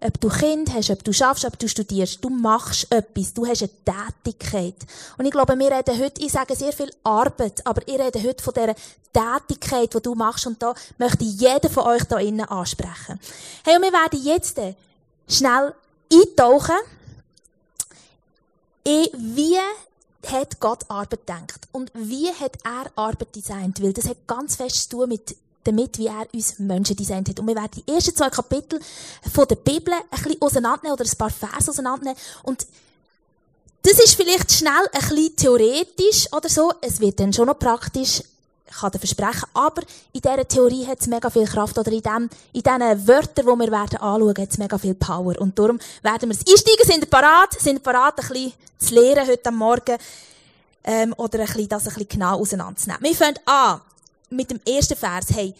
Ob du Kind hast, ob du schaffst, ob du studierst, du machst etwas, du hast eine Tätigkeit. Und ich glaube, wir reden heute, ich sage sehr viel Arbeit, aber ich rede heute von dieser Tätigkeit, die du machst, und da möchte ich jeden von euch da innen ansprechen. Hey, und wir werden jetzt schnell eintauchen, in wie hat Gott Arbeit gedacht und wie hat er Arbeit designt, weil das hat ganz fest zu tun mit damit, wie er uns Menschen designt hat. Und wir werden die ersten zwei Kapitel von der Bibel ein bisschen auseinandernehmen oder ein paar Verse auseinandernehmen. Und das ist vielleicht schnell ein bisschen theoretisch oder so. Es wird dann schon noch praktisch. Ich kann dir versprechen. Aber in dieser Theorie hat es mega viel Kraft. Oder in, dem, in diesen Wörtern, die wir werden anschauen, hat es mega viel Power. Und darum werden wir es einsteigen. Sind parat? Sind wir parat, ein zu lernen heute Morgen? Ähm, oder ein bisschen, das ein genau auseinanderzunehmen. Wir fangen an mit dem ersten Vers, hey,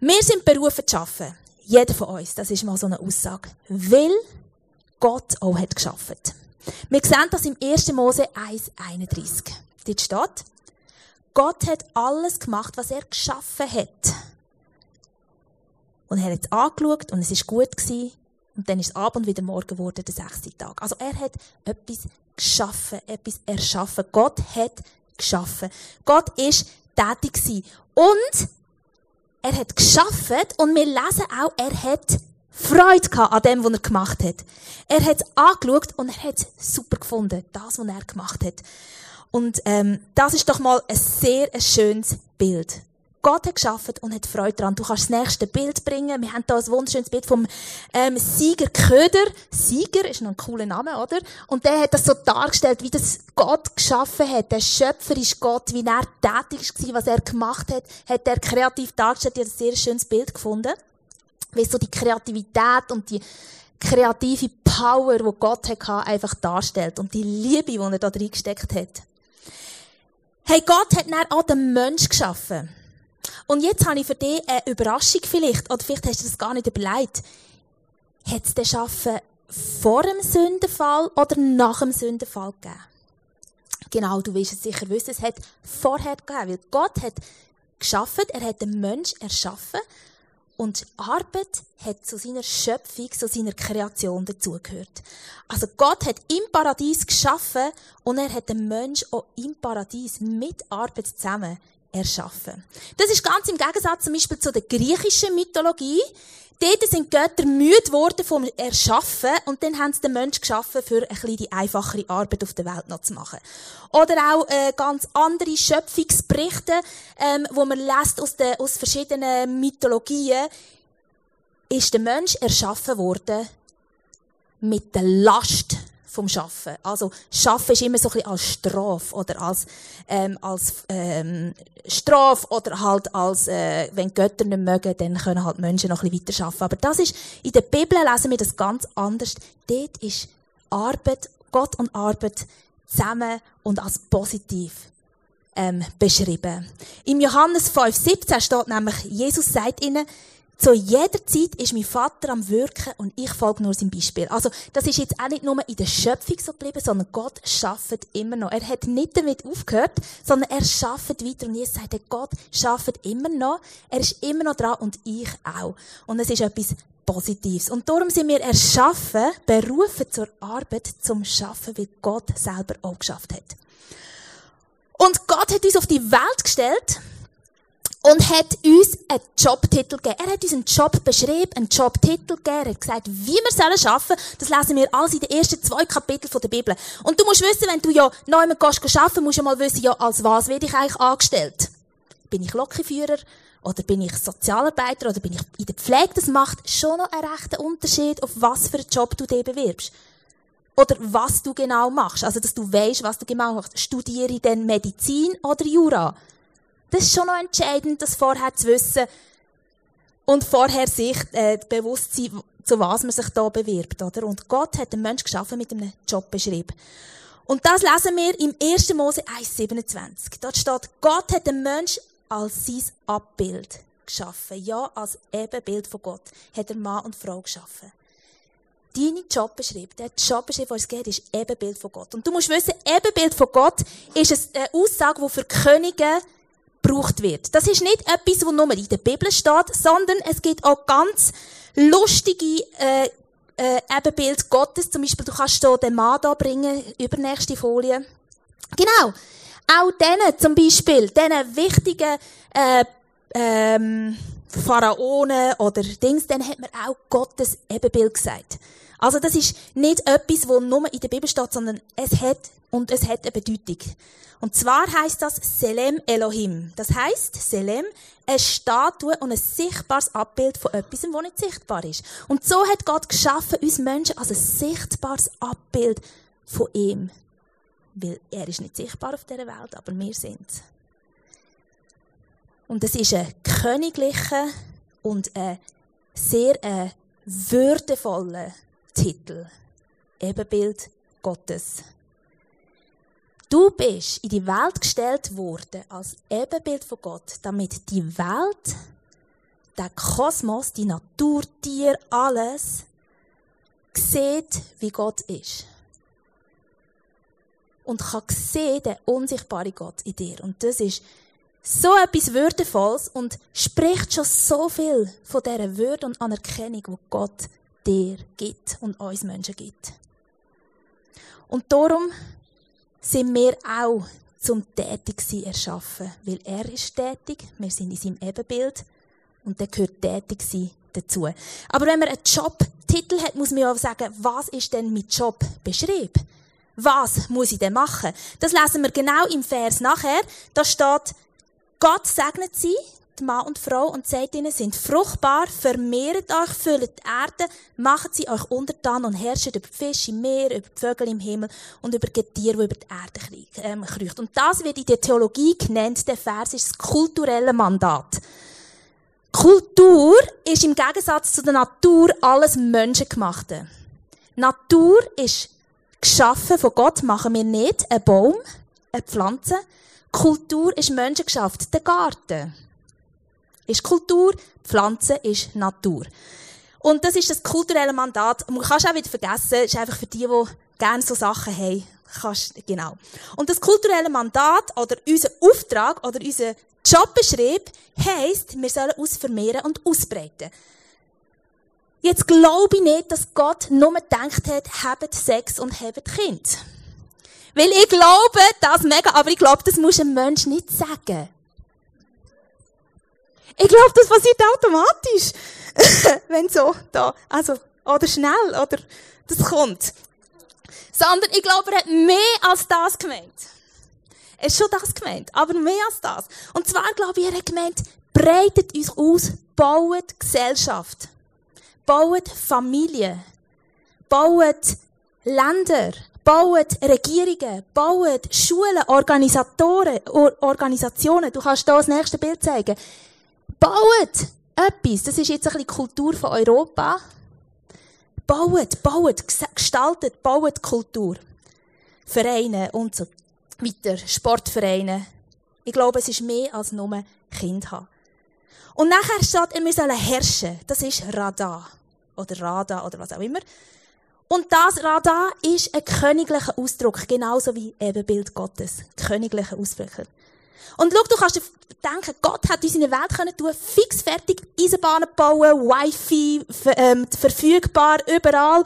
wir sind berufen zu arbeiten. Jeder von uns, das ist mal so eine Aussage. Weil Gott auch hat geschaffen. Wir sehen das im 1. Mose 1,31. Dort steht, Gott hat alles gemacht, was er geschaffen hat. Und er hat es angeschaut und es ist gut gewesen. Und dann ist Abend wieder Morgen geworden, der sechste Tag. Also er hat etwas geschaffen, etwas erschaffen. Gott hat geschaffen. Gott ist tätig gewesen. Und er hat geschafft und wir lesen auch, er hat Freude gehabt an dem, was er gemacht hat. Er hat es angeschaut und er hat super gefunden, das, was er gemacht hat. Und ähm, das ist doch mal ein sehr ein schönes Bild. Gott hat geschaffen und hat Freude daran. Du kannst das nächste Bild bringen. Wir haben hier ein wunderschönes Bild vom ähm, Sieger Köder. Sieger ist noch ein cooler Name, oder? Und der hat das so dargestellt, wie das Gott geschaffen hat. Der Schöpfer ist Gott, wie er tätig war, was er gemacht hat, hat er kreativ dargestellt. Ich habe ein sehr schönes Bild gefunden. Wie so die Kreativität und die kreative Power, die Gott hatte, einfach darstellt. Und die Liebe, die er da drin gesteckt hat. Hey, Gott hat dann auch den Mensch geschaffen. Und jetzt habe ich für dich eine Überraschung vielleicht, oder vielleicht hast du das gar nicht überlegt. Hat es den Schaffen vor dem Sündenfall oder nach dem Sündenfall gegeben? Genau, du wirst es sicher wissen, es hat vorher gegeben, weil Gott hat geschaffen, er hat den Mensch erschaffen und Arbeit hat zu seiner Schöpfung, zu seiner Kreation dazugehört. Also Gott hat im Paradies geschaffen und er hat den Mensch auch im Paradies mit Arbeit zusammen erschaffen. Das ist ganz im Gegensatz zum Beispiel zu der griechischen Mythologie. Dort sind Götter müde worden vom Erschaffen und dann haben sie den Menschen geschaffen, für ein bisschen die einfachere Arbeit auf der Welt noch zu machen. Oder auch äh, ganz andere Schöpfungsberichte, ähm, wo man lässt aus, den, aus verschiedenen Mythologien, ist der Mensch erschaffen worden mit der Last vom Schaffen. Also Schaffen ist immer so ein bisschen als Strafe oder als ähm, als ähm, Strafe oder halt als äh, wenn Götter nicht mögen, dann können halt Menschen noch ein bisschen weiter schaffen. Aber das ist in der Bibel lesen wir das ganz anders. Dort ist Arbeit, Gott und Arbeit zusammen und als positiv ähm, beschrieben. Im Johannes 5,17 steht nämlich, Jesus sagt ihnen, zu jeder Zeit ist mein Vater am Wirken und ich folge nur seinem Beispiel. Also, das ist jetzt auch nicht nur in der Schöpfung so geblieben, sondern Gott schafft immer noch. Er hat nicht damit aufgehört, sondern er schafft weiter. Und Jesus sagt, Gott schafft immer noch. Er ist immer noch dran und ich auch. Und es ist etwas Positives. Und darum sind wir erschaffen, berufen zur Arbeit, zum Schaffen, wie Gott selber auch geschafft hat. Und Gott hat uns auf die Welt gestellt, und hat uns einen Jobtitel gegeben. Er hat uns einen Job beschrieben, einen Jobtitel gegeben. Er hat gesagt, wie wir sollen arbeiten. Das lesen wir alles in den ersten zwei Kapiteln der Bibel. Und du musst wissen, wenn du ja neu mit gehst arbeiten, musst du mal wissen, ja, als was werde ich eigentlich angestellt? Bin ich Lokführer? Oder bin ich Sozialarbeiter? Oder bin ich in der Pflege? Das macht schon noch einen rechten Unterschied, auf was für einen Job du dich bewirbst. Oder was du genau machst. Also, dass du weißt, was du genau machst. Studiere ich denn Medizin oder Jura? Das ist schon noch entscheidend, das vorher zu wissen und vorher sich äh, bewusst sein, zu was man sich da bewirbt, oder? Und Gott hat den Menschen geschaffen mit einem Job beschrieben. Und das lesen wir im 1. Mose 1,27. Dort steht, Gott hat den Menschen als sein Abbild geschaffen. Ja, als Ebenbild von Gott hat er Mann und Frau geschaffen. Deine Jobbeschrieb, der Jobbeschrieb, was es geht, ist Ebenbild von Gott. Und du musst wissen, Ebenbild von Gott ist eine Aussage, die für Könige gebraucht wird. Das ist nicht etwas, was nur in der Bibel steht, sondern es gibt auch ganz lustige äh, äh, Ebenbild Gottes. Zum Beispiel, du kannst hier den Mann da bringen, übernächste Folie. Genau. Auch denen zum Beispiel, diesen wichtigen äh, ähm, Pharaonen oder Dings, dann hat man auch Gottes Ebenbild gesagt. Also das ist nicht etwas, wo nur in der Bibel steht, sondern es hat und es hat eine Bedeutung. Und zwar heißt das Selem Elohim. Das heißt Selem, eine Statue und ein sichtbares Abbild von etwas, das nicht sichtbar ist. Und so hat Gott geschaffen, uns Menschen als ein sichtbares Abbild von ihm. Weil er ist nicht sichtbar auf dieser Welt, aber wir sind Und es ist ein königlicher und ein sehr äh, würdevoller Titel. Ebenbild Gottes. Du bist in die Welt gestellt worden als Ebenbild von Gott, damit die Welt, der Kosmos, die Natur, Tier, alles sieht, wie Gott ist. Und kann sehen, den unsichtbaren Gott in dir. Und das ist so etwas Würdevolles und spricht schon so viel von dieser Würde und Anerkennung, die Gott dir gibt und uns Menschen gibt. Und darum sind wir auch zum Tätigsein erschaffen. Weil er ist tätig, wir sind in seinem Ebenbild und dann gehört Tätigsein dazu. Aber wenn man einen Jobtitel hat, muss man auch sagen, was ist denn mein Job beschrieben? Was muss ich denn machen? Das lesen wir genau im Vers nachher. Da steht, Gott segnet sie, die Mann und Frau, und sagt ihnen, sind fruchtbar, vermehrt euch, füllt die Erde, macht sie euch untertan und herrscht über Fische im Meer, über die Vögel im Himmel und über die Tiere, die über die Erde ähm. Und das wird in der Theologie genannt, der Vers ist das kulturelle Mandat. Kultur ist im Gegensatz zu der Natur alles Menschengemachte. Natur ist geschaffen von Gott, machen wir nicht. Ein Baum, eine Pflanze. Kultur ist menschengeschafft, der Garten ist Kultur, Pflanze ist Natur. Und das ist das kulturelle Mandat. Man kann es auch wieder vergessen, ist einfach für die, die gerne so Sachen haben. Kannst, genau. Und das kulturelle Mandat oder unser Auftrag oder unser Jobbeschrieb heisst, wir sollen uns vermehren und ausbreiten. Jetzt glaube ich nicht, dass Gott nur gedacht hat, habt Sex und habt Kind. Weil ich glaube das mega, aber ich glaube, das muss ein Mensch nicht sagen. Ich glaube, das passiert automatisch. Wenn so, da, also, oder schnell, oder das kommt. Sondern ich glaube, er hat mehr als das gemeint. Er ist schon das gemeint, aber mehr als das. Und zwar glaube ich, er hat gemeint, breitet uns aus, baut Gesellschaft, baut Familie, baut Länder, baut Regierungen, baut Schulen, Organisatoren, Organisationen. Du kannst hier das nächste Bild zeigen. Baut etwas. Das ist jetzt ein bisschen Kultur von Europa. Baut, baut, gestaltet, baut Kultur. Vereine und so weiter, Sportvereine. Ich glaube, es ist mehr als nur Kind haben. Und nachher steht, wir sollen herrschen. Das ist Radar. Oder Rada oder was auch immer. Und das Radar ist ein königlicher Ausdruck, genauso wie Ebenbild Gottes. Königlicher Ausdruck. Und schau, du kannst dir denken, Gott hat uns in eine Welt können tun, fix fertig Eisenbahnen bauen, Wi-Fi, ähm, verfügbar, überall.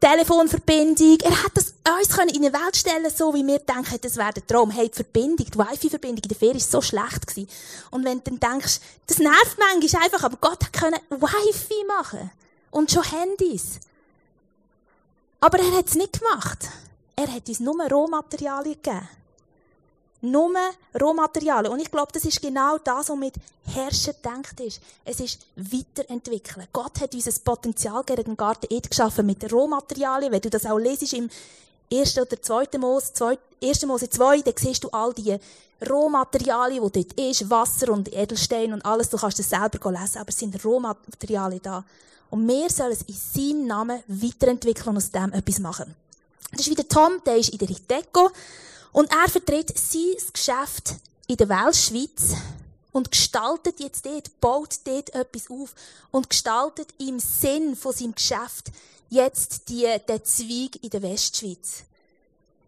Telefonverbindung. Er hat das uns können in eine Welt stellen, so wie wir denken, das wäre der Traum. Hey, die Verbindung, die Wi-Fi-Verbindung in der Ferie ist so schlecht gewesen. Und wenn du dann denkst, das nervt manchmal einfach, aber Gott hat können Wi-Fi machen. Und schon Handys. Aber er hat es nicht gemacht. Er hat uns nur Rohmaterialien gegeben nur Rohmaterialien. Und ich glaube, das ist genau das, was mit Herrschen denkt ist. Es ist weiterentwickeln. Gott hat uns ein Potenzial gegen den Garten Eden geschaffen mit Rohmaterialien. Wenn du das auch lesest im 1. oder 2. Mose, 1. Mose 2, dann siehst du all die Rohmaterialien, die dort ist, Wasser und Edelstein und alles. Du kannst das selber lesen, aber es sind Rohmaterialien da. Und wir sollen es in seinem Namen weiterentwickeln und aus dem etwas machen. Das ist wieder Tom, der ist in der Riteco. Und er vertritt sein Geschäft in der Weltschweiz und gestaltet jetzt dort, baut dort etwas auf und gestaltet im Sinn von seinem Geschäft jetzt die, den Zweig in der Westschweiz.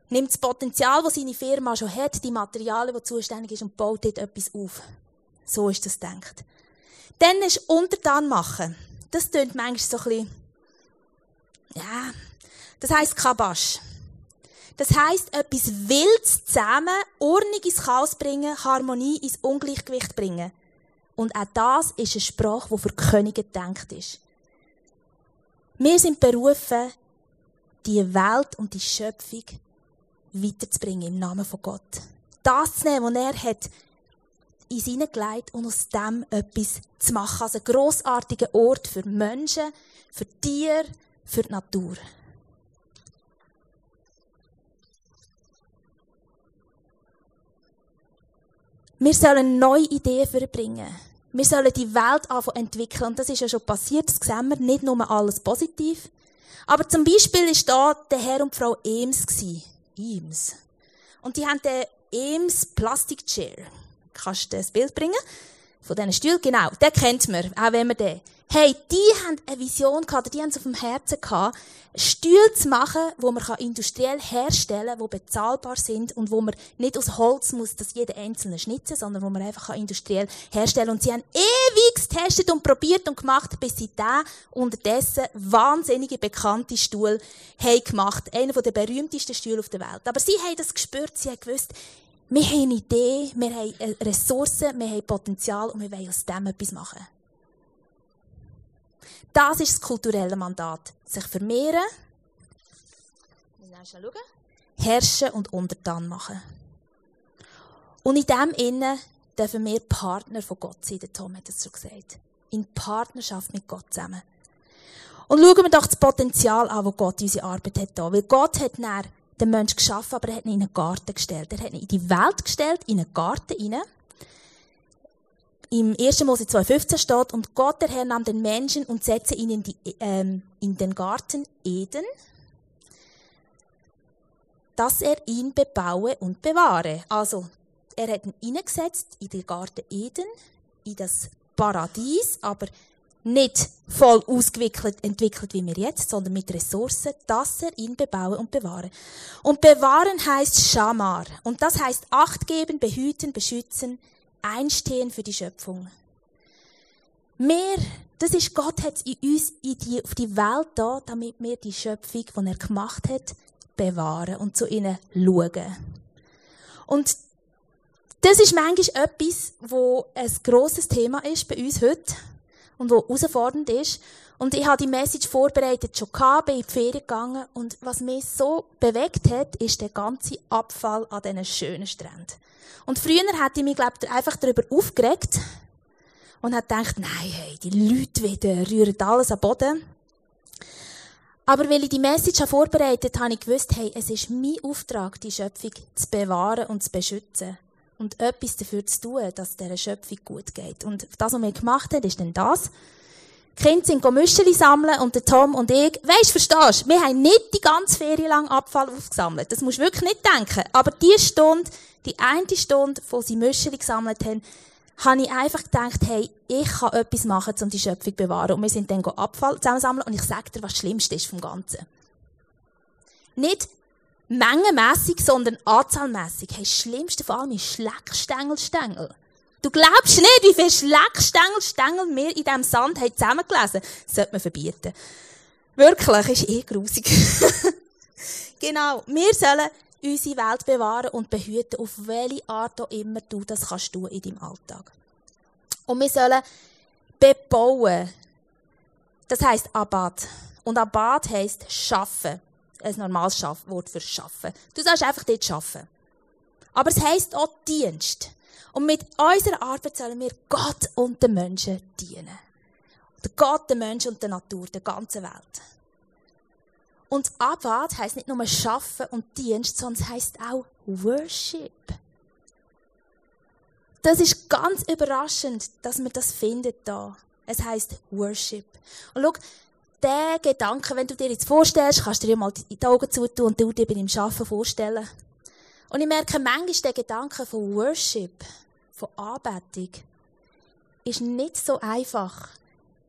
Nimmt das Potenzial, das seine Firma schon hat, die Materialien, die zuständig ist, und baut dort etwas auf. So ist das denkt. Dann ist Untertan machen. das tönt manchmal so ein bisschen, ja, das heisst Kabasch. Das heisst, etwas Wildes zusammen, Ordnung ins Chaos bringen, Harmonie ins Ungleichgewicht bringen. Und auch das ist eine Sprache, die für Könige gedacht ist. Wir sind berufen, die Welt und die Schöpfung weiterzubringen im Namen von Gott. Das zu nehmen, was er hat in hineingelegt und aus dem etwas zu machen. Also ein grossartiger Ort für Menschen, für Tiere, für die Natur. Wir sollen neue Ideen verbringen. Wir sollen die Welt entwickeln. Und das ist ja schon passiert, das sehen wir. Nicht nur alles positiv. Aber zum Beispiel war da der Herr und Frau Eames. Eames. Und die haben den Eames Plastic Chair. Kannst du das Bild bringen? Von diesen Stühlen? Genau. Den kennt man. Auch wenn man den Hey, die haben eine Vision gehabt, die haben es auf dem Herzen gehabt, Stühle zu machen, wo man industriell herstellen kann, die bezahlbar sind und wo man nicht aus Holz muss, das jeder einzelne schnitzen, sondern wo man einfach industriell herstellen kann. Und sie haben ewig getestet und probiert und gemacht, bis sie da unterdessen wahnsinnige bekannte Stuhl haben gemacht. Einer der berühmtesten Stühle auf der Welt. Aber sie haben das gespürt, sie haben gewusst, wir haben eine Idee, wir haben Ressourcen, wir haben Potenzial und wir wollen aus dem etwas machen. Das ist das kulturelle Mandat. Sich vermehren, herrschen und untertan machen. Und in dem Innen dürfen wir Partner von Gott sein. Der Tom hat es schon gesagt. In Partnerschaft mit Gott zusammen. Und schauen wir doch das Potenzial an, das Gott in unsere Arbeit hat. Weil Gott hat den Menschen geschaffen, aber er hat ihn in einen Garten gestellt. Er hat ihn in die Welt gestellt, in einen Garten hinein im 1. Mose 2,15 steht, und Gott, der Herr, nahm den Menschen und setzte ihn in, die, ähm, in den Garten Eden, dass er ihn bebaue und bewahre. Also, er hat ihn hineingesetzt in den Garten Eden, in das Paradies, aber nicht voll ausgewickelt, entwickelt wie wir jetzt, sondern mit Ressourcen, dass er ihn bebaue und bewahre. Und bewahren heißt Shamar. Und das heißt Acht geben, behüten, beschützen, einstehen für die Schöpfung. Wir, das ist Gott hat in uns in die, auf die Welt da, damit wir die Schöpfung, die er gemacht hat, bewahren und zu ihnen schauen. Und das ist manchmal etwas, wo ein grosses Thema ist bei uns heute und wo herausfordernd ist. Und ich habe die Message vorbereitet schon gehabt, bin in die Ferien gegangen und was mich so bewegt hat, ist der ganze Abfall an diesen schönen Stränden. Und früher hätte ich mich, glaube ich, einfach darüber aufgeregt und hat gedacht, nein, hey, die Leute wieder rühren alles am Boden. Aber weil ich die Message vorbereitet habe, habe ich gewusst, hey, es ist mein Auftrag, die Schöpfung zu bewahren und zu beschützen. Und etwas dafür zu tun, dass der Schöpfung gut geht. Und das, was wir gemacht haben, ist dann das. Die Kinder sind Müscheli sammeln und der Tom und ich, weisst, verstehst, wir haben nicht die ganze Ferien lang Abfall aufgesammelt. Das musst du wirklich nicht denken. Aber die Stunde, die eine Stunde, wo sie Müscheli gesammelt haben, habe ich einfach gedacht, hey, ich kann etwas machen, um die Schöpfung zu bewahren. Und wir sind dann Abfall zusammensammeln und ich sage dir, was Schlimmste ist vom Ganzen. Nicht mengenmässig, sondern anzahlmässig. Hey, das Schlimmste vor allem ist Schleckstängelstängel. Du glaubst nicht, wie viele Schleckstängelstängel wir in diesem Sand haben zusammengelesen. Das sollte man verbieten. Wirklich, ist eh grusig. genau. Wir sollen unsere Welt bewahren und behüten, auf welche Art auch immer du das kannst tun in deinem Alltag. Und wir sollen bebauen. Das heisst Abad. Und Abad heisst schaffen. Ein normales Wort für schaffen. Du sollst einfach dort schaffen. Aber es heisst auch Dienst. Und mit unserer Arbeit sollen wir Gott und den Menschen dienen. Der Gott, den Menschen und der Natur, der ganzen Welt. Und Abad heisst nicht nur Schaffen und Dienst, sondern es heisst auch Worship. Das ist ganz überraschend, dass man das findet da. Es heisst Worship. Und schau, der Gedanke, wenn du dir jetzt vorstellst, kannst du dir mal die Augen zutun und du dir beim Schaffen vorstellen. Und ich merke manchmal, der Gedanke von Worship, von Anbetung, ist nicht so einfach,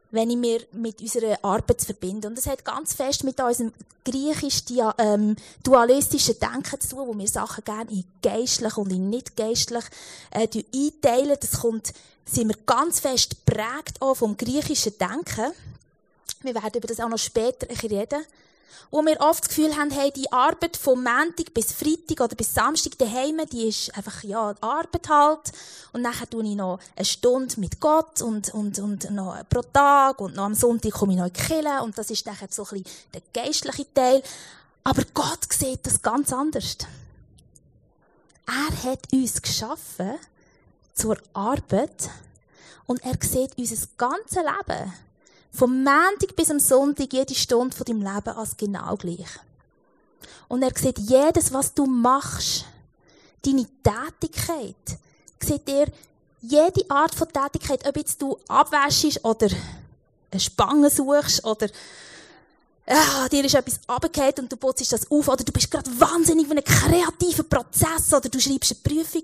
wenn ich mir mit unserer Arbeit verbinde. Und das hat ganz fest mit unserem griechisch ähm, Denken zu tun, wo wir Sachen gerne in geistlich und in nicht geistlich äh, einteilen. Das kommt, sind wir ganz fest prägt auch vom griechischen Denken. Wir werden über das auch noch später ein bisschen reden. Wo wir oft das Gefühl haben, hey, die Arbeit vom Montag bis Freitag oder bis Samstag daheim, die ist einfach, ja, Arbeit halt. Und nachher tue ich noch eine Stunde mit Gott und, und, und noch pro Tag und noch am Sonntag komme ich noch in die Kirche und das ist nachher so ein bisschen der geistliche Teil. Aber Gott sieht das ganz anders. Er hat uns geschaffen zur Arbeit und er sieht unser ganzes Leben vom Montag bis am Sonntag jede Stunde von deinem Leben als genau gleich. Und er sieht jedes, was du machst, deine Tätigkeit, sieht er jede Art von Tätigkeit, ob jetzt du abwäschst oder eine Spange suchst oder ah, dir ist etwas abgekehrt und du putzt das auf oder du bist gerade wahnsinnig in einem kreativen Prozess oder du schreibst eine Prüfung.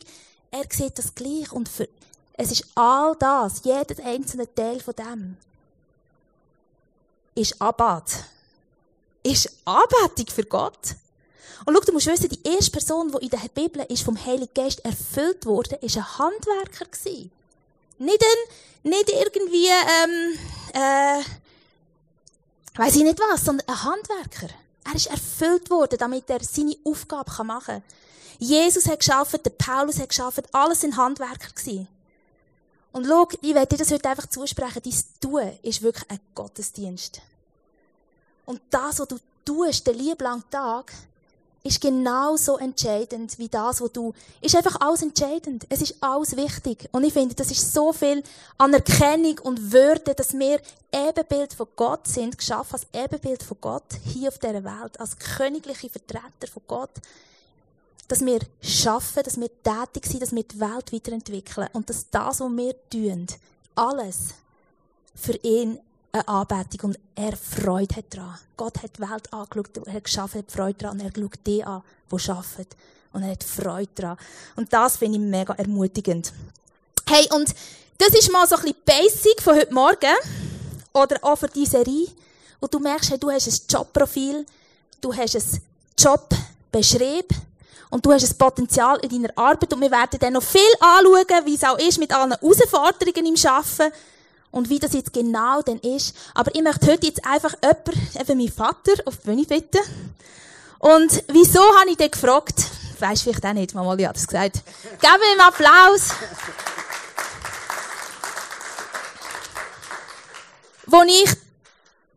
Er sieht das gleich und für, es ist all das, jeder einzelne Teil von dem ist Abad. Ist Anbetung für Gott. Und schau, du musst wissen, die erste Person, die in der Bibel ist vom Heiligen Geist erfüllt wurde, ist ein Handwerker. Nicht ein, nicht irgendwie, ähm, äh, weiß ich nicht was, sondern ein Handwerker. Er ist erfüllt worden, damit er seine Aufgabe machen kann. Jesus hat geschaffen, der Paulus hat geschaffen, alles sind Handwerker gewesen. Und schau, ich werde dir das heute einfach zusprechen, dein Tun ist wirklich ein Gottesdienst. Und das, was du tust, den lieben Tag, ist genauso entscheidend wie das, was du, ist einfach alles entscheidend. Es ist alles wichtig. Und ich finde, das ist so viel Anerkennung und Würde, dass wir Ebenbild von Gott sind, geschaffen als Ebenbild von Gott hier auf dieser Welt, als königliche Vertreter von Gott. Dass wir schaffen, dass wir tätig sind, dass wir die Welt weiterentwickeln und dass das, was wir tun, alles für ihn eine Anbetung und er Freude hat daran. Gott hat die Welt angeschaut, er hat geschaffen, hat Freude daran und er schaut die an, die arbeiten. Und er hat Freude daran. Und das finde ich mega ermutigend. Hey, und das ist mal so ein bisschen Basic von heute Morgen. Oder auch für diese Serie. Und du merkst, hey, du hast ein Jobprofil, du hast ein Jobbeschrieb und du hast ein Potenzial in deiner Arbeit und wir werden dann noch viel anschauen, wie es auch ist mit allen Herausforderungen im Arbeiten und wie das jetzt genau denn ist. Aber ich möchte heute jetzt einfach jemanden, eben meinen Vater, auf die Bühne bitten. Und wieso habe ich den gefragt? Weisst vielleicht auch nicht, Mama hat das gesagt. Geben wir ihm Applaus. Als ich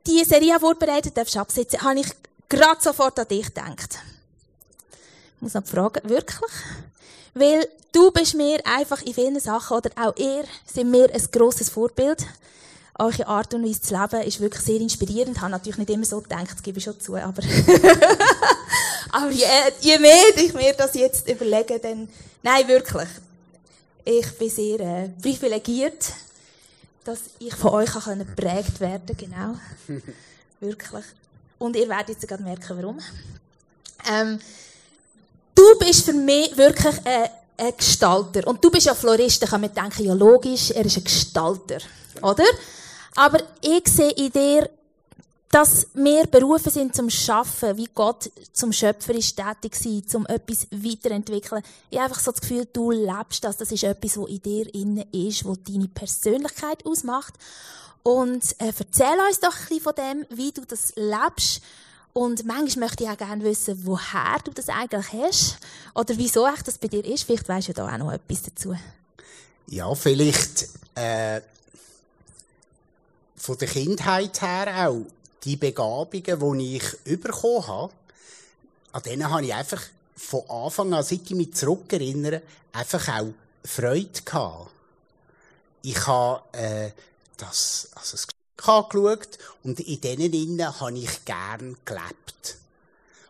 diese Serie vorbereitet habe, habe ich gerade sofort an dich gedacht. Ich muss noch fragen, wirklich? Weil du bist mir einfach in vielen Sachen, oder auch ihr, sind mir ein grosses Vorbild. Eure Art und Weise zu leben ist wirklich sehr inspirierend. Ich habe natürlich nicht immer so gedacht, das gebe ich schon zu, aber, aber je, je, mehr ich mir das jetzt überlege, dann, nein, wirklich. Ich bin sehr äh, privilegiert, dass ich von euch kann geprägt werden genau. wirklich. Und ihr werdet jetzt gerade merken, warum. Ähm, Du bist für mich wirklich ein, ein Gestalter. Und du bist ja Florist, da kann man denken, ja logisch, er ist ein Gestalter. Oder? Aber ich sehe in dir, dass wir berufen sind zum Schaffen, wie Gott zum Schöpfer ist tätig sein, zum etwas weiterentwickeln. Ich habe einfach so das Gefühl, du lebst das. Das ist etwas, was in dir innen ist, was deine Persönlichkeit ausmacht. Und äh, erzähl uns doch ein bisschen von dem, wie du das lebst und manchmal möchte ich auch gerne wissen, woher du das eigentlich hast oder wieso echt das bei dir ist. Vielleicht weißt du da auch noch etwas dazu. Ja, vielleicht äh, von der Kindheit her auch die Begabungen, die ich bekommen habe, an denen habe ich einfach von Anfang an, seit ich mich zurückerinnere, einfach auch Freude gehabt. Ich habe äh, das, also das angeschaut und in denen innen habe ich gern gelebt.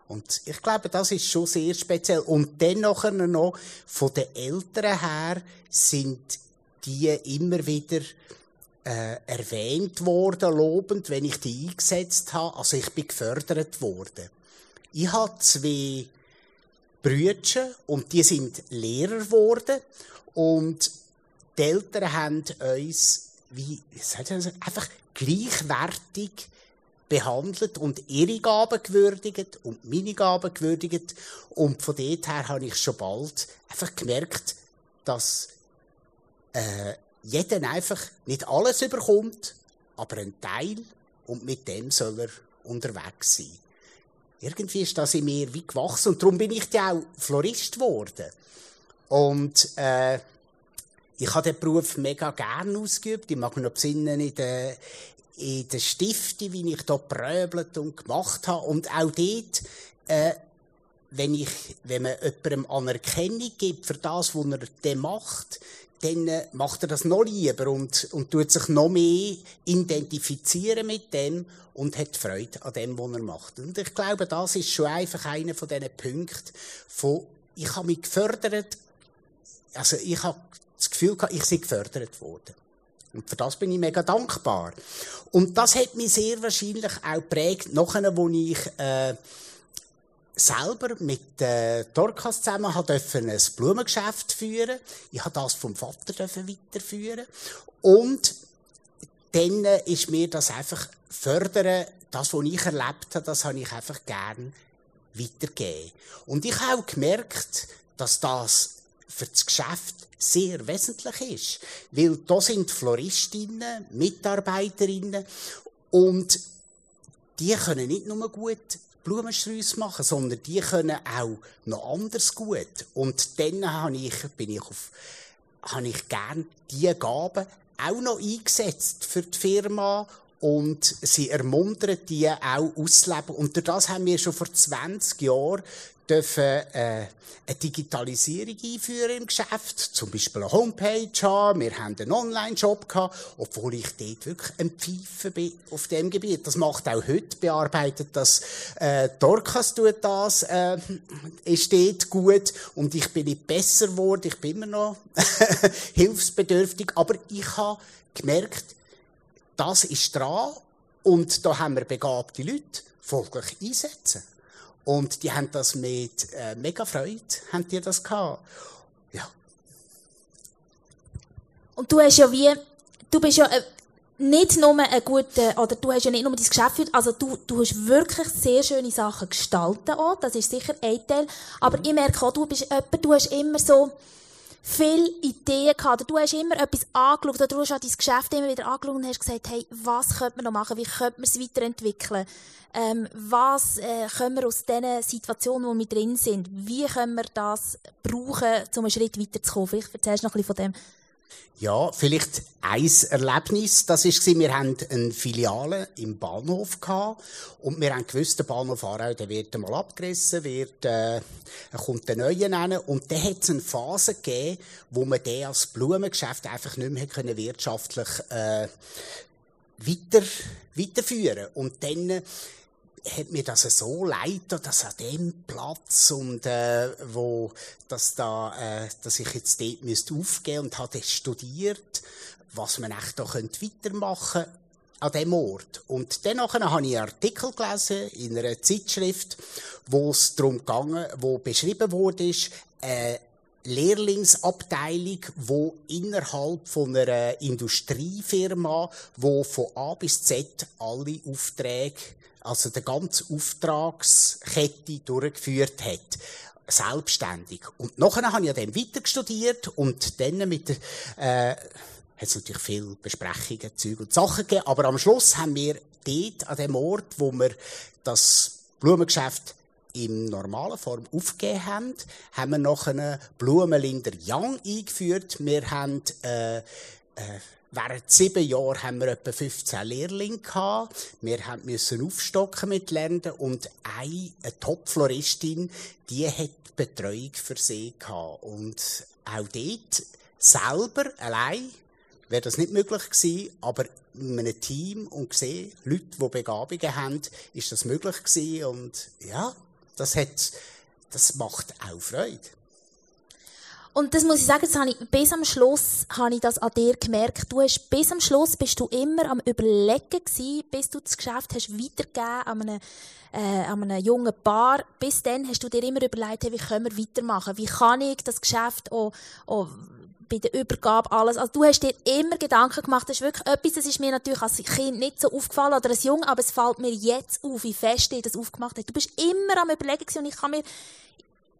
Und ich glaube, das ist schon sehr speziell. Und dann noch von den Eltern her sind die immer wieder äh, erwähnt worden, lobend, wenn ich die eingesetzt habe. Also ich bin gefördert worden. Ich habe zwei Brüder und die sind Lehrer geworden und die Eltern haben uns wie, einfach gleichwertig behandelt und ihre Gaben gewürdigt und meine Gaben gewürdigt. Und von dort her habe ich schon bald einfach gemerkt, dass äh, jeder einfach nicht alles überkommt, aber ein Teil und mit dem soll er unterwegs sein. Irgendwie ist das in mir wie gewachsen und darum bin ich ja auch Florist geworden. Und äh, ich habe den Beruf mega gern ausgeübt. Ich mag mich noch besinnen in den, in den Stiften, wie ich da pröbelt und gemacht habe. Und auch dort, äh, wenn, ich, wenn man jemandem Anerkennung gibt für das, was er dann macht, dann äh, macht er das noch lieber und, und tut sich noch mehr identifizieren mit dem und hat Freude an dem, was er macht. Und ich glaube, das ist schon einfach einer von diesen Punkten, von, ich habe mich gefördert, also ich habe das Gefühl gehabt, ich sei gefördert worden. Und für das bin ich mega dankbar. Und das hat mich sehr wahrscheinlich auch geprägt, nachher, wo ich, äh, selber mit äh, Dorcas zusammen ein Blumengeschäft führen. Ich habe das vom Vater weiterführen. Und dann äh, ist mir das einfach fördern, das, was ich erlebt habe, das habe ich einfach gern weitergegeben. Und ich habe auch gemerkt, dass das für das Geschäft sehr wesentlich ist. Weil da sind Floristinnen, Mitarbeiterinnen und die können nicht nur gut Blumensträuße machen, sondern die können auch noch anders gut. Und dann habe ich, bin ich auf, habe ich gern diese Gaben auch noch eingesetzt für die Firma und sie ermuntern die auch auszuleben. Und durch das haben wir schon vor 20 Jahren dürfen äh, eine Digitalisierung einführen im Geschäft, zum Beispiel eine Homepage haben, wir haben einen Online-Shop gehabt, obwohl ich dort wirklich ein Pfeife bin auf dem Gebiet. Das macht auch heute, bearbeitet das, äh, Dorcas tut das, äh, ist dort gut. Und ich bin nicht besser geworden, ich bin immer noch hilfsbedürftig, aber ich habe gemerkt, das ist dran und da haben wir begabte Leute, folglich einsetzen. Und die haben das mit äh, mega Freude, haben die das gehabt. Ja. Und du hast ja wie, du bist ja äh, nicht nur ein guter, oder du hast ja nicht nur dein Geschäft geführt, also du, du hast wirklich sehr schöne Sachen gestalten auch, das ist sicher ein Teil. Aber ich merke auch, du bist jemand, du hast immer so, viele Ideen gehabt. Du hast immer etwas angeschaut, du hast auch dein Geschäft immer wieder angeschaut und hast gesagt, hey, was könnte man noch machen? Wie könnte man es weiterentwickeln? Ähm, was äh, können wir aus diesen Situationen, wo wir drin sind, wie können wir das brauchen, um einen Schritt weiterzukommen? Vielleicht erzählst du noch ein bisschen von dem. Ja, vielleicht ein Erlebnis, das ist wir haben eine Filiale im Bahnhof und wir haben gewusst, der Bahnhof Aarau, der wird einmal abgerissen, wird, äh, kommt der neue nennen und dann hat es eine Phase gegeben, wo man den als Blumengeschäft einfach nicht mehr können wirtschaftlich äh, weiter, weiterführen. Und dann hat mir das so leid, dass an dem Platz und äh, wo dass da, äh, dass ich jetzt dort müsste aufgeben und habe studiert, was man echt da könnte weitermachen an dem Ort. Und dann habe ich einen Artikel gelesen in einer Zeitschrift, wo es darum ging, wo beschrieben wurde, äh, Lehrlingsabteilung, wo innerhalb von einer Industriefirma, wo von A bis Z alle Aufträge also die ganze Auftragskette durchgeführt hat. Selbstständig. Und nachher habe ich dann weiter studiert und dann mit der, äh, hat es natürlich viele Besprechungen, Zeug und Sachen gegeben, aber am Schluss haben wir dort, an dem Ort, wo wir das Blumengeschäft in normaler Form aufgegeben haben, haben wir noch einen Blumenlinder Young eingeführt. Wir haben, äh, äh, Während sieben Jahren haben wir etwa 15 Lehrlinge gehabt. Wir müssen aufstocken mit Lernen und eine, eine Top-Floristin, die hat Betreuung für sie gehabt. Und auch dort selber, allein, wäre das nicht möglich gewesen, aber in einem Team und gesehen, Leute, die Begabungen haben, ist das möglich gewesen und ja, das hat, das macht auch Freude. Und das muss ich sagen, das habe ich, bis am Schluss habe ich das an dir gemerkt. Du hast, bis am Schluss bist du immer am überlegen gewesen, bis du das Geschäft hast weitergegeben an einem, äh, an einem jungen Paar. Bis dann hast du dir immer überlegt, hey, wie können wir weitermachen? Wie kann ich das Geschäft auch, auch bei der Übergabe alles. Also du hast dir immer Gedanken gemacht. Das ist wirklich etwas, das ist mir natürlich als Kind nicht so aufgefallen oder als Jung, aber es fällt mir jetzt auf, wie fest dir das aufgemacht hat. Du bist immer am überlegen und ich kann mir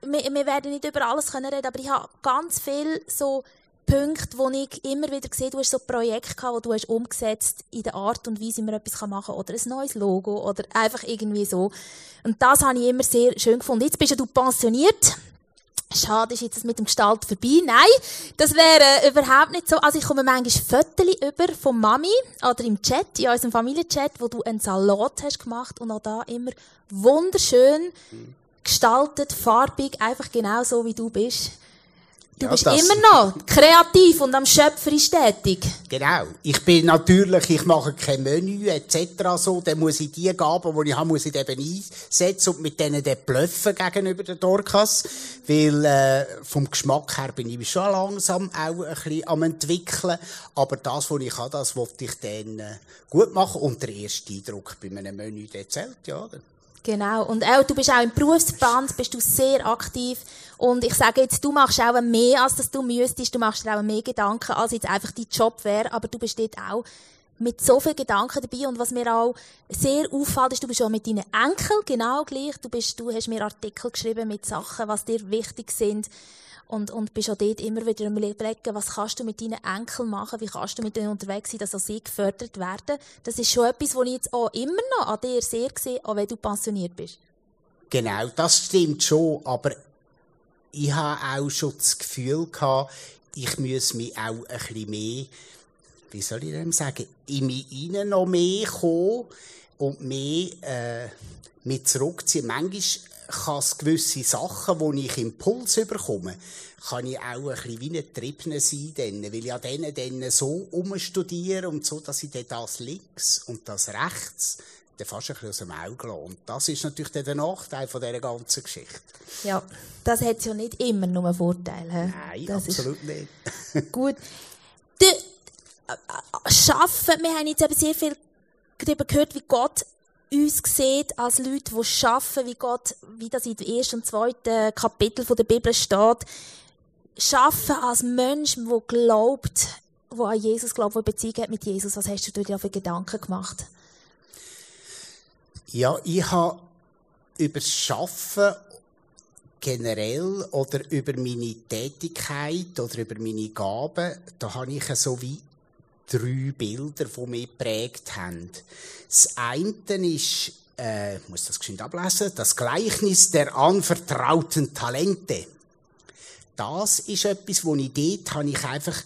wir, wir werden nicht über alles können reden, aber ich habe ganz viel so Punkte, wo ich immer wieder sehe, du hast so Projekte gehabt, wo du hast umgesetzt in der Art und Weise, wie man etwas machen kann. Oder ein neues Logo oder einfach irgendwie so. Und das habe ich immer sehr schön gefunden. Jetzt bist ja du pensioniert. Schade ist jetzt mit dem Gestalt vorbei. Nein, das wäre überhaupt nicht so. Also ich komme manchmal Fotos über von Mami oder im Chat, in unserem Familienchat, wo du einen Salat hast gemacht und auch da immer wunderschön gestaltet, farbig, einfach genau so wie du bist. Du Ja, bist immer noch kreativ und am Schöpferisch tätig. Genau. Ich bin natürlich, ich mache kein Menü etc. so, dann muss ich die Gaben, die ich habe, muss ich eben einsetzen und mit denen dann bluffen gegenüber den Dorcas, weil äh, vom Geschmack her bin ich schon langsam auch ein bisschen am entwickeln, aber das, was ich habe, das wollte ich dann äh, gut machen und der erste Eindruck bei einem Menü, der zählt, ja. Genau. Und auch, du bist auch im Berufsverband, bist du sehr aktiv. Und ich sage jetzt, du machst auch mehr, als dass du müsstest. Du machst dir auch mehr Gedanken, als jetzt einfach dein Job wäre. Aber du bist dort auch mit so viel Gedanken dabei. Und was mir auch sehr auffällt, ist, du bist auch mit deinen Enkeln genau gleich. Du bist, du hast mir Artikel geschrieben mit Sachen, was dir wichtig sind. Und, und bist auch dort immer wieder am überlegen, was kannst du mit deinen Enkeln machen, wie kannst du mit denen unterwegs sein, dass auch sie gefördert werden. Das ist schon etwas, was ich jetzt auch immer noch an dir sehr sehe, auch wenn du pensioniert bist. Genau, das stimmt schon, aber ich habe auch schon das Gefühl gehabt, ich muss mich auch ein bisschen mehr, wie soll ich dem sagen, in mich rein noch mehr kommen und mehr äh, mit zurückziehen. Manchmal kann es gewisse Sachen, wo ich Impuls bekomme, kann ich auch ein bisschen wie ein Triebner sein, dann, weil ich an denen dann so umstudiere und so, dass ich dann das links und das rechts dann fast ein bisschen aus dem Auge lasse. Und das ist natürlich der Nachteil von dieser ganzen Geschichte. Ja, das hat ja nicht immer nur einen Vorteil. He? Nein, das absolut nicht. Gut. Du, äh, äh, Schaffen, wir haben jetzt eben sehr viel darüber gehört, wie Gott uns sieht als Leute, die schaffen, wie Gott, wie das in dem ersten und zweiten Kapitel der Bibel steht. Schaffen als Mensch, der glaubt, der an Jesus glaubt, eine Beziehung hat mit Jesus. Was hast du dir für Gedanken gemacht? Ja, ich habe über das Schaffen generell oder über meine Tätigkeit oder über meine Gaben, da habe ich so wie drei Bilder, die mich geprägt haben. Das eine ist, äh, ich muss das geschwind ablesen, das Gleichnis der anvertrauten Talente. Das ist etwas, wo ich dort habe ich einfach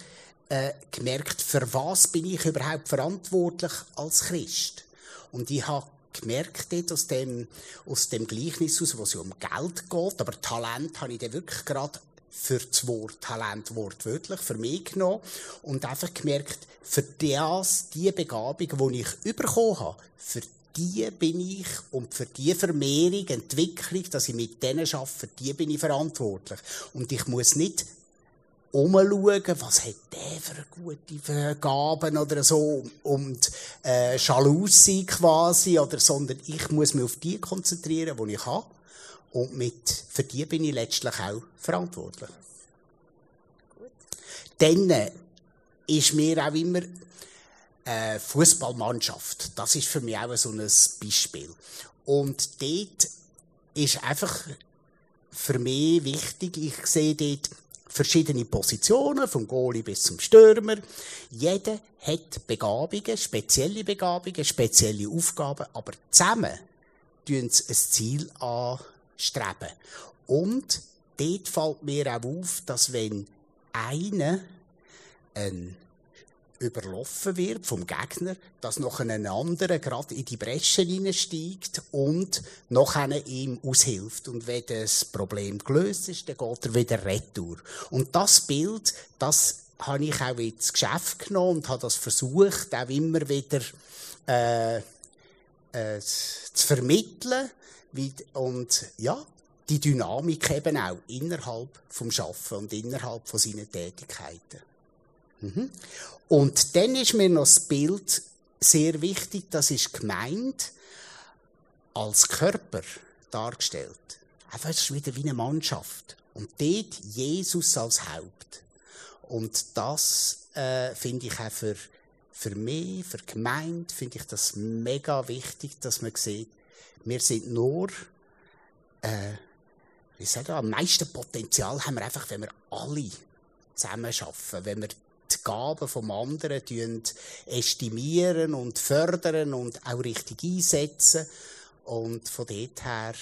äh, gemerkt, für was bin ich überhaupt verantwortlich als Christ. Und ich habe gemerkt dort aus dem, aus dem Gleichnis aus, wo es um Geld geht, aber Talent habe ich dann wirklich gerade für das Wort Talent wortwörtlich für mich genommen und einfach gemerkt, für das, die Begabung, die ich bekommen habe, für die bin ich und für die Vermehrung, Entwicklung, dass ich mit denen arbeite, für die bin ich verantwortlich. Und ich muss nicht umschauen, was hat der für gute Gaben oder so und äh, sein quasi, oder, sondern ich muss mich auf die konzentrieren, die ich habe und mit, für die bin ich letztlich auch verantwortlich. Dann äh, ist mir auch immer äh, Fußballmannschaft. Das ist für mich auch so ein Beispiel. Und dort ist einfach für mich wichtig, ich sehe dort verschiedene Positionen, vom Goalie bis zum Stürmer. Jeder hat Begabungen, spezielle Begabungen, spezielle Aufgaben, aber zusammen tun sie ein Ziel anstreben. Und dort fällt mir auch auf, dass wenn einer ein überlaufen wird vom Gegner, dass noch ein anderer gerade in die Bresche hineinsteigt und noch ihm aushilft. Und wenn das Problem gelöst ist, dann geht er wieder retour. Und das Bild, das habe ich auch ins Geschäft genommen und habe das versucht, auch immer wieder äh, äh, zu vermitteln. Und ja, die Dynamik eben auch innerhalb vom Schaffen und innerhalb von seinen Tätigkeiten. Mhm. Und dann ist mir noch das Bild sehr wichtig, das ist gemeint als Körper dargestellt. Einfach ist wieder wie eine Mannschaft. Und dort Jesus als Haupt. Und das äh, finde ich auch für, für mich, für die Gemeinde, finde ich das mega wichtig, dass man sieht, wir sind nur, äh, wie sagen wir, am meisten Potenzial haben wir einfach, wenn wir alle zusammenarbeiten, wenn wir die Gaben vom anderen estimieren und fördern und auch richtig einsetzen. Und von dort her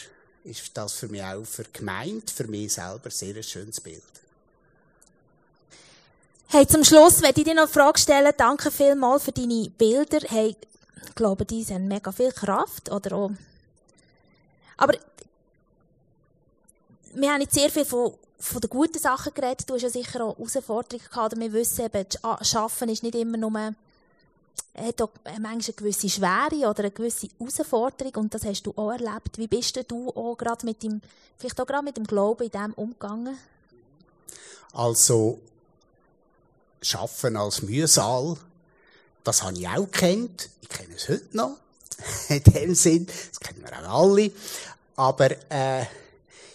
ist das für mich auch für die Gemeinde, für mich selber sehr ein schönes Bild. Hey, zum Schluss werde ich dir noch eine Frage stellen. Danke vielmals für deine Bilder. Hey, ich glaube, die haben mega viel Kraft, oder auch. Aber wir haben jetzt sehr viel von, von den guten Sachen geredet. Du hast ja sicher auch Herausforderungen gehabt. Wir wissen eben, das Arbeiten ist nicht immer nur, hat auch manchmal eine gewisse Schwere oder eine gewisse Herausforderung. Und das hast du auch erlebt. Wie bist du auch gerade mit dem, vielleicht auch gerade mit dem Glauben in dem umgegangen? Also, Schaffen als Mühsal, das habe ich auch kennt. Ich kenne es heute noch. In dem Sinn, das kennen wir auch alle. Aber äh,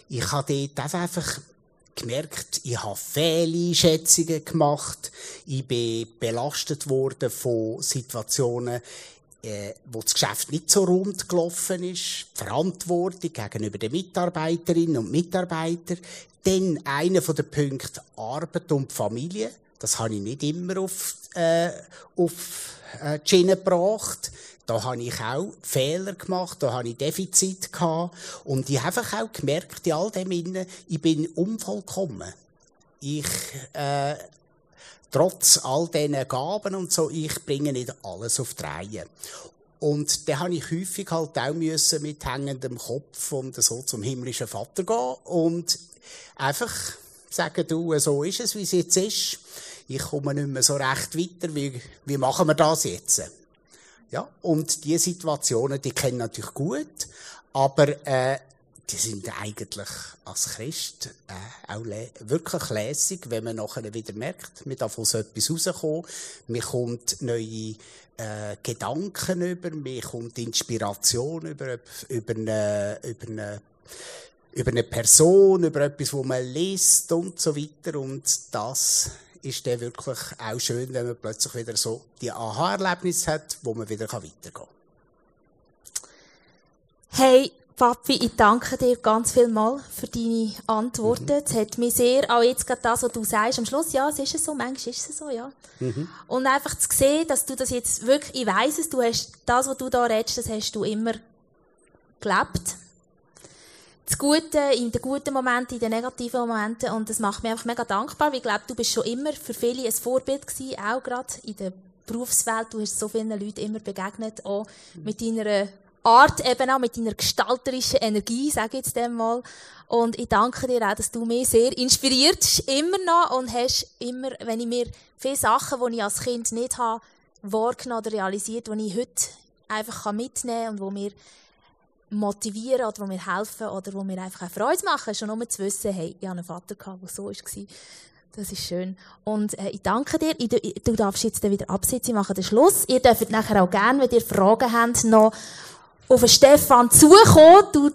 ich habe dort einfach gemerkt, ich habe Fehleinschätzungen gemacht. Ich bin belastet worden von Situationen, äh, wo das Geschäft nicht so rund gelaufen ist. Die Verantwortung gegenüber den Mitarbeiterinnen und Mitarbeitern. Dann einer von den Punkten Arbeit und Familie. Das habe ich nicht immer auf, äh, auf äh, die Schiene gebracht. Da habe ich auch Fehler gemacht, da habe ich Defizit gehabt. Und ich habe einfach auch gemerkt, in all dem Innen, ich bin unvollkommen. Ich, äh, trotz all diesen Gaben und so, ich bringe nicht alles auf die Reihe. Und da habe ich häufig halt auch müssen mit hängendem Kopf und so zum himmlischen Vater gehen und einfach sagen, du, so ist es, wie es jetzt ist ich komme nicht mehr so recht weiter, wie, wie machen wir das jetzt? Ja, und die Situationen, die kennen natürlich gut, aber äh, die sind eigentlich als Christ äh, auch wirklich lässig, wenn man nachher wieder merkt, mit davon so etwas rauskommen, man kommt neue äh, Gedanken über, man kommt Inspiration über, über, eine, über, eine, über eine Person, über etwas, wo man liest und so weiter und das ist dann wirklich auch schön, wenn man plötzlich wieder so die Aha-Erlebnisse hat, wo man wieder weitergehen kann. Hey, Papi, ich danke dir ganz viel mal für deine Antworten. Mhm. Es hat mich sehr, auch jetzt gerade das, was du sagst, am Schluss, ja, es ist so, manchmal ist es so, ja. Mhm. Und einfach zu sehen, dass du das jetzt wirklich, ich weiss es, du hast, das, was du da redest, das hast du immer gelebt das Gute in den guten Momenten, in den negativen Momenten. Und das macht mich einfach mega dankbar, weil ich glaube, du bist schon immer für viele ein Vorbild gewesen, auch gerade in der Berufswelt. Du hast so vielen Leuten immer begegnet, auch mit deiner Art, eben auch mit deiner gestalterischen Energie, sage ich jetzt dem mal. Und ich danke dir auch, dass du mich sehr inspiriert, immer noch, und hast immer, wenn ich mir viele Sachen, die ich als Kind nicht habe, wahrgenommen oder realisiert, die ich heute einfach mitnehmen kann und wo mir motivieren oder wo mir helfen oder wo mir einfach eine Freude machen, schon nur zu wissen, hey, ich habe einen Vater gehabt, der so war. Das ist schön. Und äh, ich danke dir. Ich, du darfst jetzt wieder absitzen, ich mache den Schluss. Ihr dürft nachher auch gerne, wenn ihr Fragen habt, noch auf den Stefan zukommen. Du,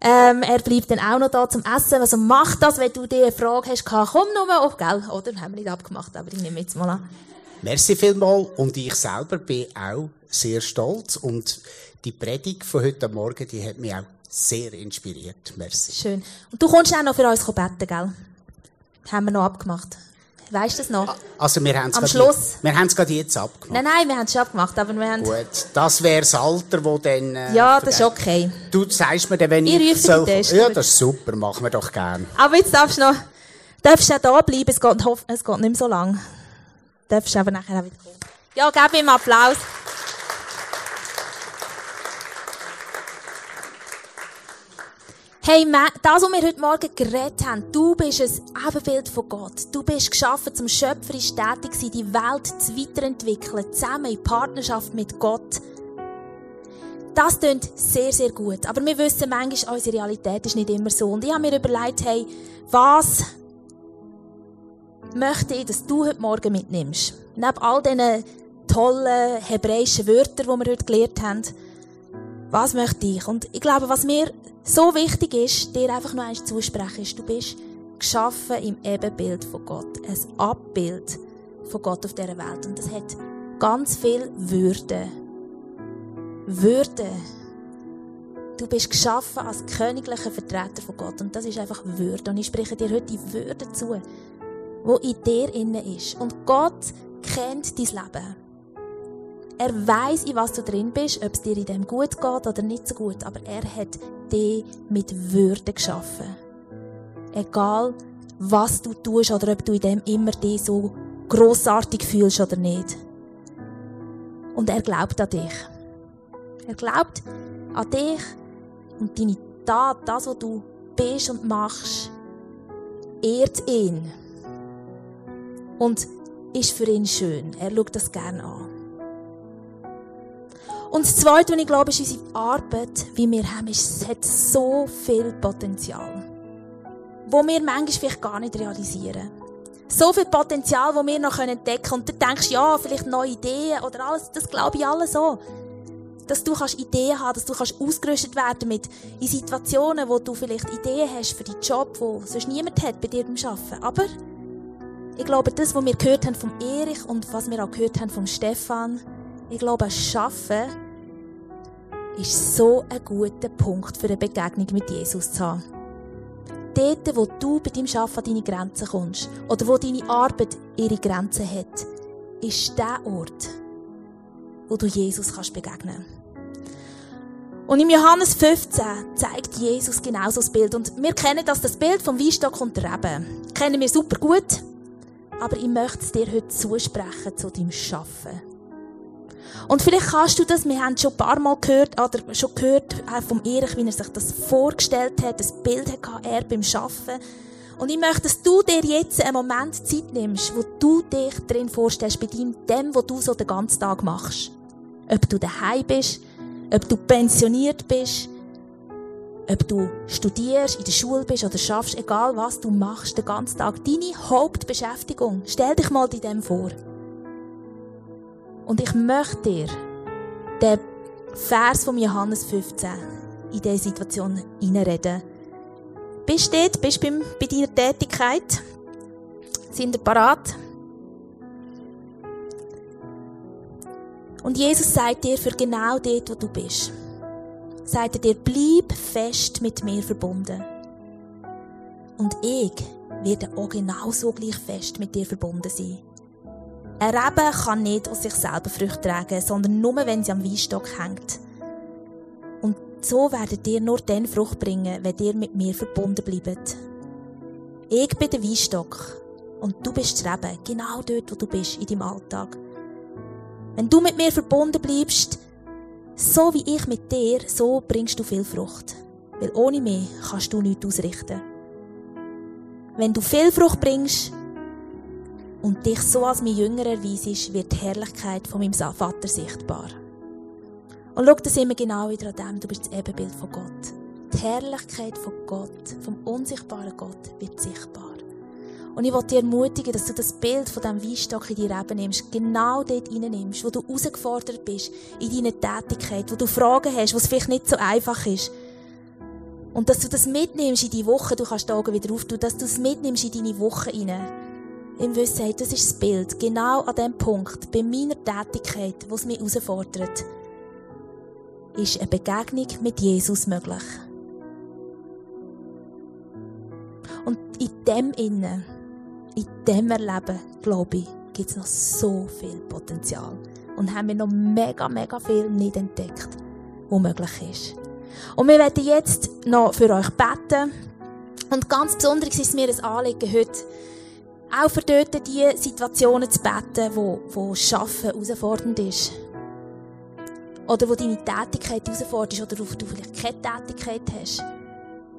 ähm, er bleibt dann auch noch da zum Essen. Also mach das, wenn du dir eine Frage hast, komm nur, oh, gell, oder? Haben wir nicht abgemacht, aber ich nehme jetzt mal an. Merci vielmals. Und ich selber bin auch sehr stolz und die Predigt von heute Morgen, die hat mich auch sehr inspiriert. Merci. Schön. Und du kommst auch noch für uns beten, gell? Haben wir noch abgemacht. Weißt du das noch? Also wir haben es Am Schluss. Wir haben es gerade jetzt abgemacht. Nein, nein, wir haben es schon abgemacht, aber wir haben... Gut, das wäre das Alter, wo dann... Äh, ja, das ist okay. Du sagst mir dann, wenn ich... Ich soll... Test, Ja, das ist super, machen wir doch gern. Aber jetzt darfst du noch... Darfst du auch da bleiben, es geht, es geht nicht mehr so lang. Darfst du aber nachher auch wieder kommen. Ja, gib ihm Applaus. Hey, das, was wir heute Morgen geredet haben, du bist ein Ebenbild von Gott. Du bist geschaffen, zum schöpferisch tätig sein, die Welt zu weiterentwickeln, zusammen in Partnerschaft mit Gott. Das klingt sehr, sehr gut. Aber wir wissen manchmal, unsere Realität ist nicht immer so. Und ich habe mir überlegt, hey, was möchte ich, dass du heute Morgen mitnimmst? Neben all diesen tollen hebräischen Wörtern, die wir heute gelernt haben, was möchte ich? Und ich glaube, was mir so wichtig ist, dir einfach nur eins zusprechen, ist, du bist geschaffen im Ebenbild von Gott. Ein Abbild von Gott auf dieser Welt. Und das hat ganz viel Würde. Würde. Du bist geschaffen als königlicher Vertreter von Gott. Und das ist einfach Würde. Und ich spreche dir heute die Würde zu. wo in dir inne ist. Und Gott kennt dein Leben. Er weiß, in was du drin bist, ob es dir in dem gut geht oder nicht so gut, aber er hat dich mit Würde geschaffen. Egal, was du tust oder ob du in dem immer dich so großartig fühlst oder nicht. Und er glaubt an dich. Er glaubt an dich und deine Tat, das, was du bist und machst, ehrt ihn. Und ist für ihn schön. Er schaut das gerne an. Und das Zweite, was ich glaube, ist unsere Arbeit, wie wir haben, ist, es hat so viel Potenzial. Wo wir manchmal vielleicht gar nicht realisieren. So viel Potenzial, wo wir noch entdecken können. Und du denkst, ja, vielleicht neue Ideen oder alles, das glaube ich alles so. Dass du kannst Ideen haben, dass du kannst ausgerüstet werden mit in Situationen, wo du vielleicht Ideen hast für deinen Job, wo sonst niemand hat bei dir beim Arbeiten. Aber ich glaube, das, was wir gehört haben vom Erich und was wir auch gehört haben vom Stefan, ich glaube, Schaffen ist so ein guter Punkt für eine Begegnung mit Jesus zu haben. Dort, wo du bei deinem Arbeiten an deine Grenzen kommst oder wo deine Arbeit ihre Grenzen hat, ist der Ort, wo du Jesus kannst begegnen Und im Johannes 15 zeigt Jesus genau so das Bild. Und wir kennen das, das Bild vom Weinstock und der Rebe. Kennen wir super gut. Aber ich möchte es dir heute zusprechen zu deinem Schaffen. Und vielleicht kannst du das, wir haben schon ein paar Mal gehört, oder schon gehört auch vom Erich, wie er sich das vorgestellt hat, das Bild hatte er beim Arbeiten. Und ich möchte, dass du dir jetzt einen Moment Zeit nimmst, wo du dich drin vorstellst, bei dem, was du so den ganzen Tag machst. Ob du daheim bist, ob du pensioniert bist, ob du studierst, in der Schule bist oder schaffst, egal was du machst, den ganzen Tag, deine Hauptbeschäftigung. Stell dich mal in dem vor. Und ich möchte dir den Vers von Johannes 15 in diese Situation hineinreden. Bist du dort? Bist du bei deiner Tätigkeit? Sind ihr parat? Und Jesus sagt dir für genau dort, wo du bist, sagt er dir, bleib fest mit mir verbunden. Und ich werde auch genauso gleich fest mit dir verbunden sein. Ein Rebe kann nicht aus sich selber Früchte tragen, sondern nur, wenn sie am Weinstock hängt. Und so werdet ihr nur dann Frucht bringen, wenn ihr mit mir verbunden bleibt. Ich bin der Weinstock und du bist das Rebe, genau dort, wo du bist, in deinem Alltag. Wenn du mit mir verbunden bleibst, so wie ich mit dir, so bringst du viel Frucht. Weil ohne mich kannst du nichts ausrichten. Wenn du viel Frucht bringst, und dich so als mein Jünger erweisest, wird die Herrlichkeit von meinem Vater sichtbar. Und schau, da sind wir genau wieder an dem, du bist das Ebenbild von Gott. Die Herrlichkeit von Gott, vom unsichtbaren Gott, wird sichtbar. Und ich will dich ermutigen, dass du das Bild von diesem Weinstock in die Reben nimmst, genau dort reinnimmst, wo du herausgefordert bist, in deiner Tätigkeit, wo du Fragen hast, wo es vielleicht nicht so einfach ist. Und dass du das mitnimmst in die Woche, du kannst die Augen wieder auftun, dass du es mitnimmst in deine Woche hinein im Wissen, hey, das ist das Bild, genau an dem Punkt, bei meiner Tätigkeit, wo es mich herausfordert, ist eine Begegnung mit Jesus möglich. Und in dem Innen, in dem Erleben, glaube ich, gibt es noch so viel Potenzial. Und haben wir noch mega, mega viel nicht entdeckt, was möglich ist. Und wir werden jetzt noch für euch beten. Und ganz besonders ist mir ein Anliegen heute, auch für dort die Situationen zu beten, wo, wo Schaffen herausfordernd ist. Oder wo deine Tätigkeit herausfordernd ist, oder wo du vielleicht keine Tätigkeit hast.